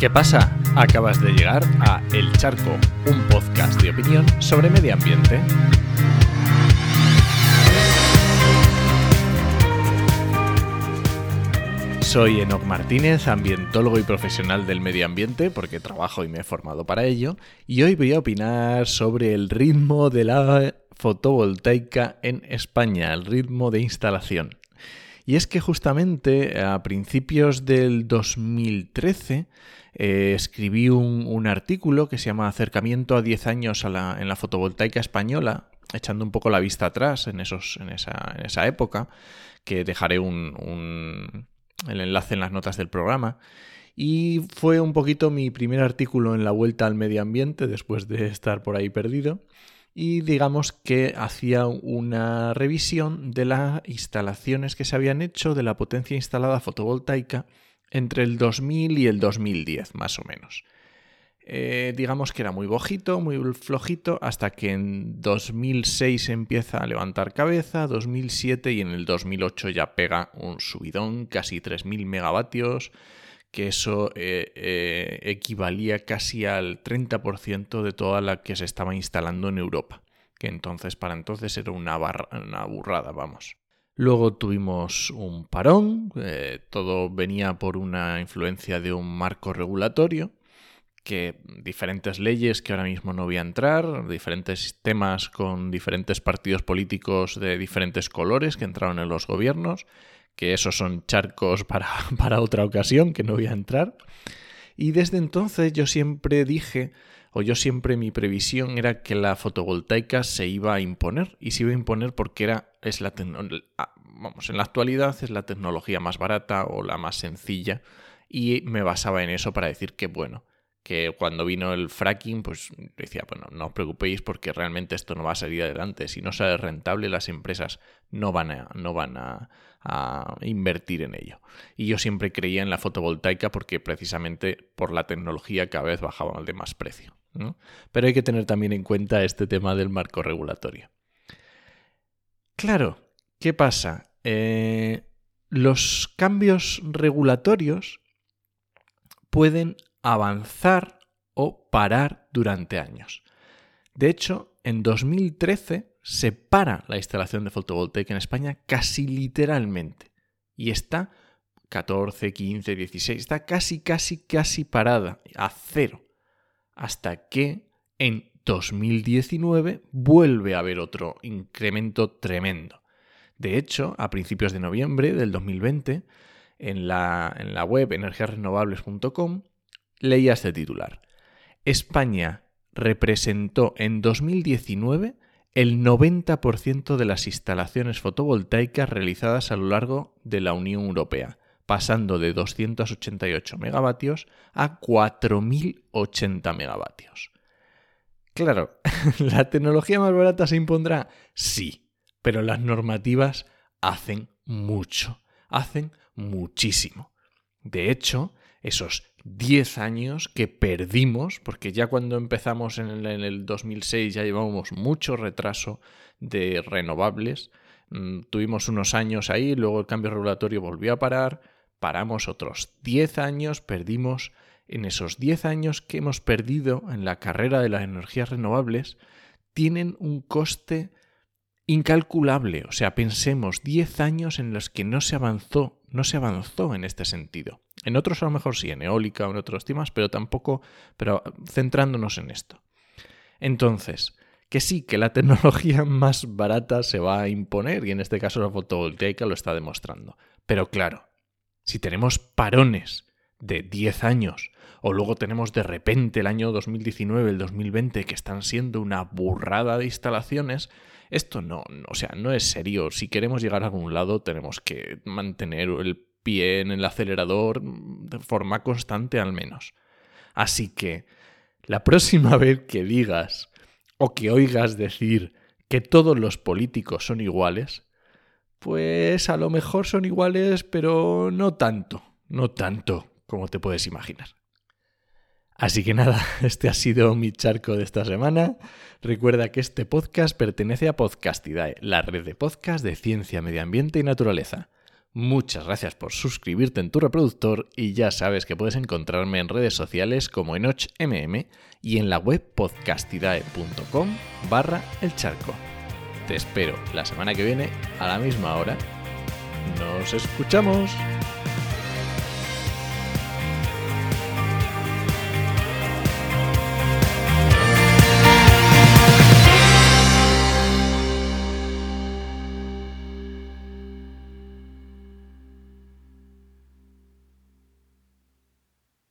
¿Qué pasa? Acabas de llegar a El Charco, un podcast de opinión sobre medio ambiente. Soy Enoc Martínez, ambientólogo y profesional del medio ambiente, porque trabajo y me he formado para ello, y hoy voy a opinar sobre el ritmo de la fotovoltaica en España, el ritmo de instalación. Y es que justamente a principios del 2013 eh, escribí un, artículo que se llama Acercamiento a 10 años en la fotovoltaica española, echando un poco la vista atrás en, esa, época, que dejaré un, el enlace en las notas del programa. Y fue un poquito mi primer artículo en la vuelta al medio ambiente después de estar por ahí perdido. Y digamos que hacía una revisión de las instalaciones que se habían hecho de la potencia instalada fotovoltaica entre el 2000 y el 2010, más o menos. Eh, digamos que era muy bojito, muy flojito, hasta que en 2006 empieza a levantar cabeza, 2007 y en el 2008 ya pega un subidón, casi 3.000 megavatios, que eso eh, eh, equivalía casi al 30% de toda la que se estaba instalando en Europa, que entonces para entonces era una, una burrada, vamos. Luego tuvimos un parón, todo venía por una influencia de un marco regulatorio, que diferentes leyes que ahora mismo no voy a entrar, diferentes temas con diferentes partidos políticos de diferentes colores que entraron en los gobiernos, que esos son charcos para, para otra ocasión que no voy a entrar. Y desde entonces yo siempre dije, o yo siempre mi previsión era que la fotovoltaica se iba a imponer, y se iba a imponer porque era, es la ah, vamos, en la actualidad es la tecnología más barata o la más sencilla, y me basaba en eso para decir que, bueno, que cuando vino el fracking, pues decía, bueno, no os preocupéis porque realmente esto no va a salir adelante. Si no sale rentable, las empresas no van a, no van a, invertir en ello. Y yo siempre creía en la fotovoltaica porque precisamente por la tecnología cada vez bajaba de más precio. Pero hay que tener también en cuenta este tema del marco regulatorio. Claro, ¿qué pasa? Eh, los cambios regulatorios pueden avanzar o parar durante años. De hecho, en 2013 se para la instalación de fotovoltaica en España casi literalmente. Y está 14, 15, 16, está casi, casi, casi parada, a cero. Hasta que en 2019 vuelve a haber otro incremento tremendo. De hecho, a principios de noviembre del 2020, en la, en la web energiasrenovables.com leía este titular. España representó en 2019 el 90% de las instalaciones fotovoltaicas realizadas a lo largo de la Unión Europea, pasando de 288 megavatios a 4.080 megavatios. Claro, ¿la tecnología más barata se impondrá? Sí, pero las normativas hacen mucho, hacen muchísimo. De hecho, esos 10 años que perdimos, porque ya cuando empezamos en el, 2006 ya llevábamos mucho retraso de renovables, mm, tuvimos unos años ahí, luego el cambio regulatorio volvió a parar, paramos otros 10 años, perdimos en esos 10 años que hemos perdido en la carrera de las energías renovables, tienen un coste incalculable. O sea, pensemos 10 años en los que no se avanzó, no se avanzó en este sentido. En otros a lo mejor sí, en eólica o en otros temas, pero tampoco, pero centrándonos en esto. Entonces, que sí, que la tecnología más barata se va a imponer y en este caso la fotovoltaica lo está demostrando. Pero claro, si tenemos parones de 10 años o luego tenemos de repente el año 2019, el 2020 que están siendo una burrada de instalaciones, esto no, o sea, no es serio. Si queremos llegar a algún lado tenemos que mantener el pie en el acelerador de forma constante al menos. Así que la próxima vez que digas o que oigas decir que todos los políticos son iguales, pues a lo mejor son iguales, pero no tanto, no tanto como te puedes imaginar. Así que nada, este ha sido mi charco de esta semana. Recuerda que este podcast pertenece a Podcastidae, la red de podcast de ciencia, medio ambiente y naturaleza. Muchas gracias por suscribirte en tu reproductor y ya sabes que puedes encontrarme en redes sociales como EnochMM y en la web podcastidae.com barra el charco. Te espero la semana que viene a la misma hora. Nos escuchamos.